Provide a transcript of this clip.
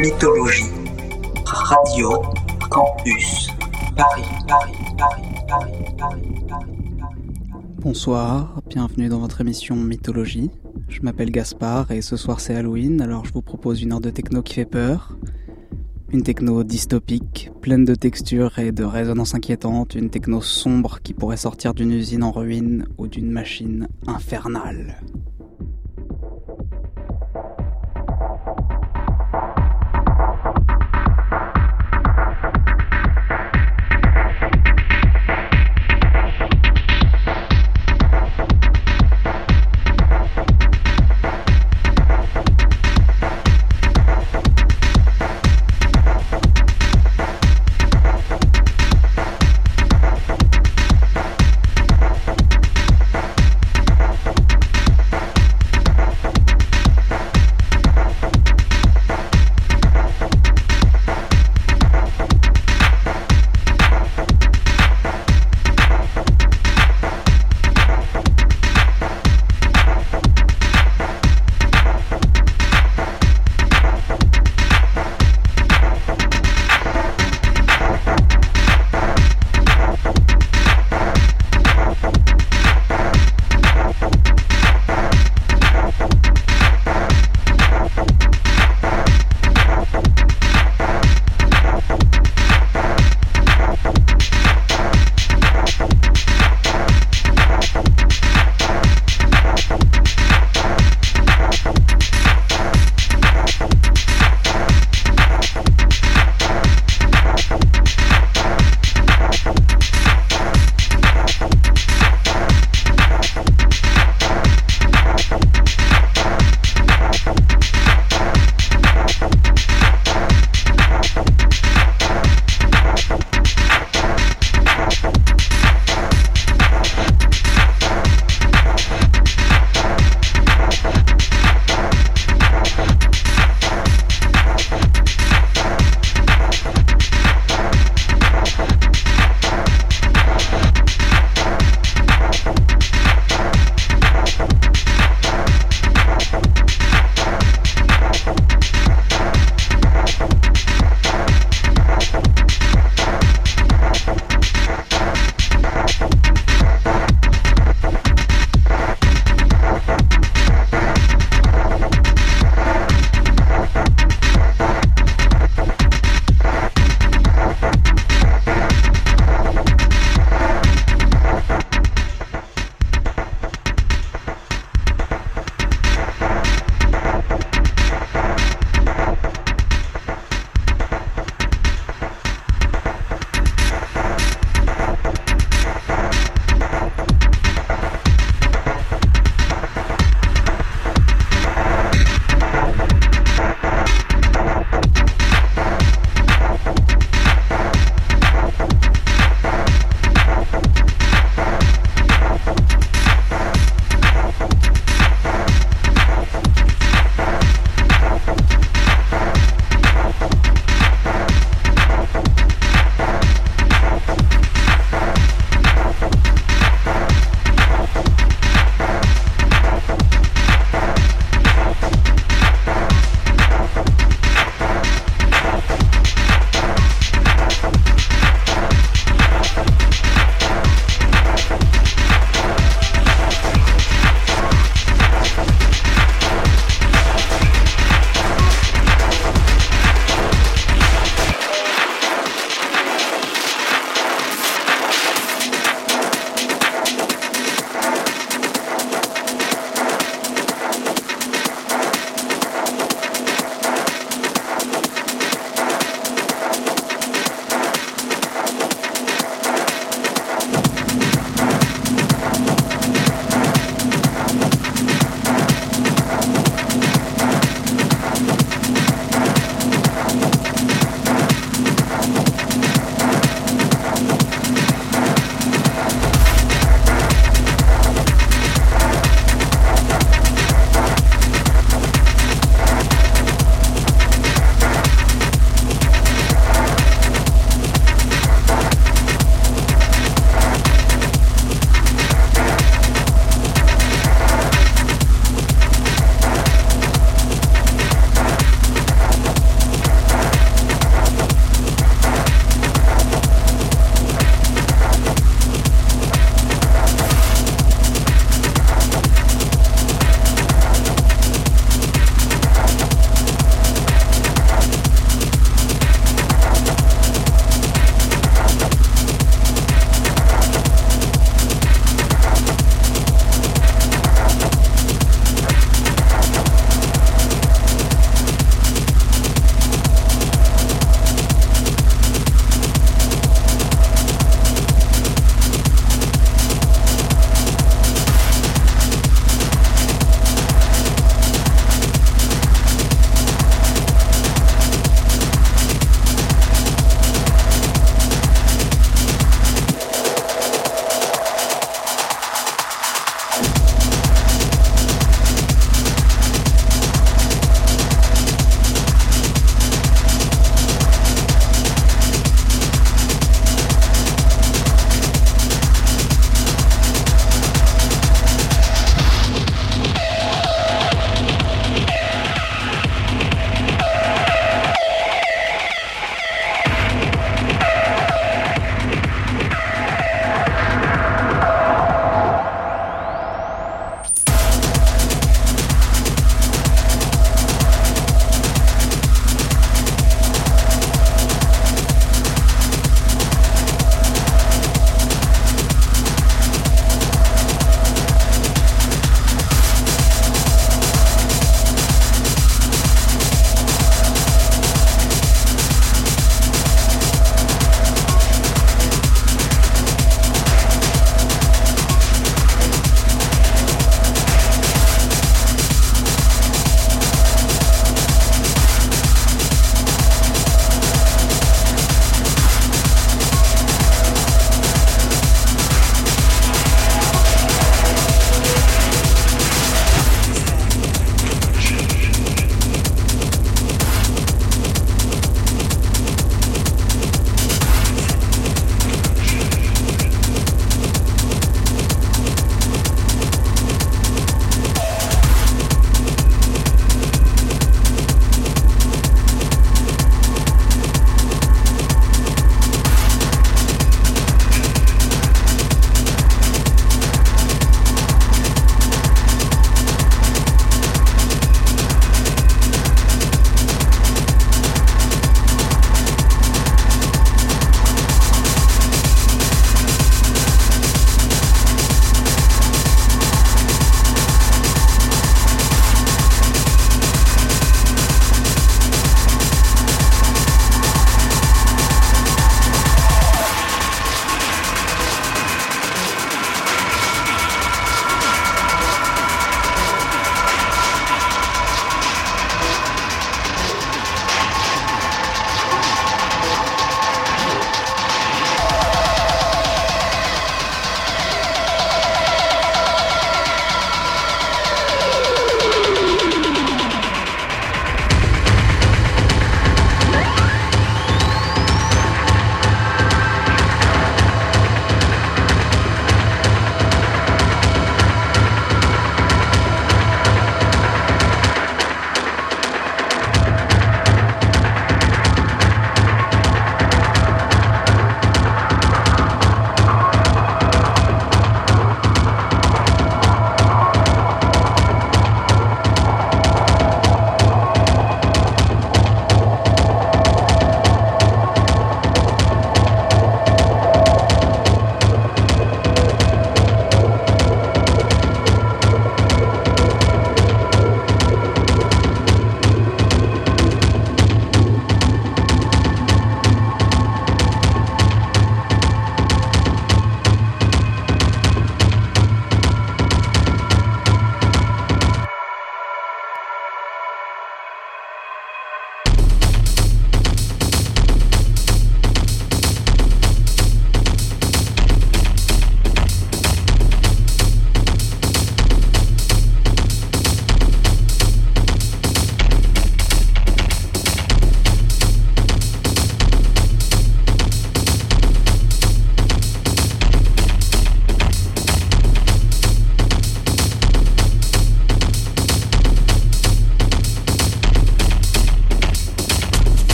Mythologie. Radio Campus. Paris, Paris, Paris, Paris, Paris, Paris, Paris. Bonsoir, bienvenue dans votre émission Mythologie. Je m'appelle Gaspard et ce soir c'est Halloween, alors je vous propose une heure de techno qui fait peur. Une techno dystopique, pleine de textures et de résonances inquiétantes, une techno sombre qui pourrait sortir d'une usine en ruine ou d'une machine infernale.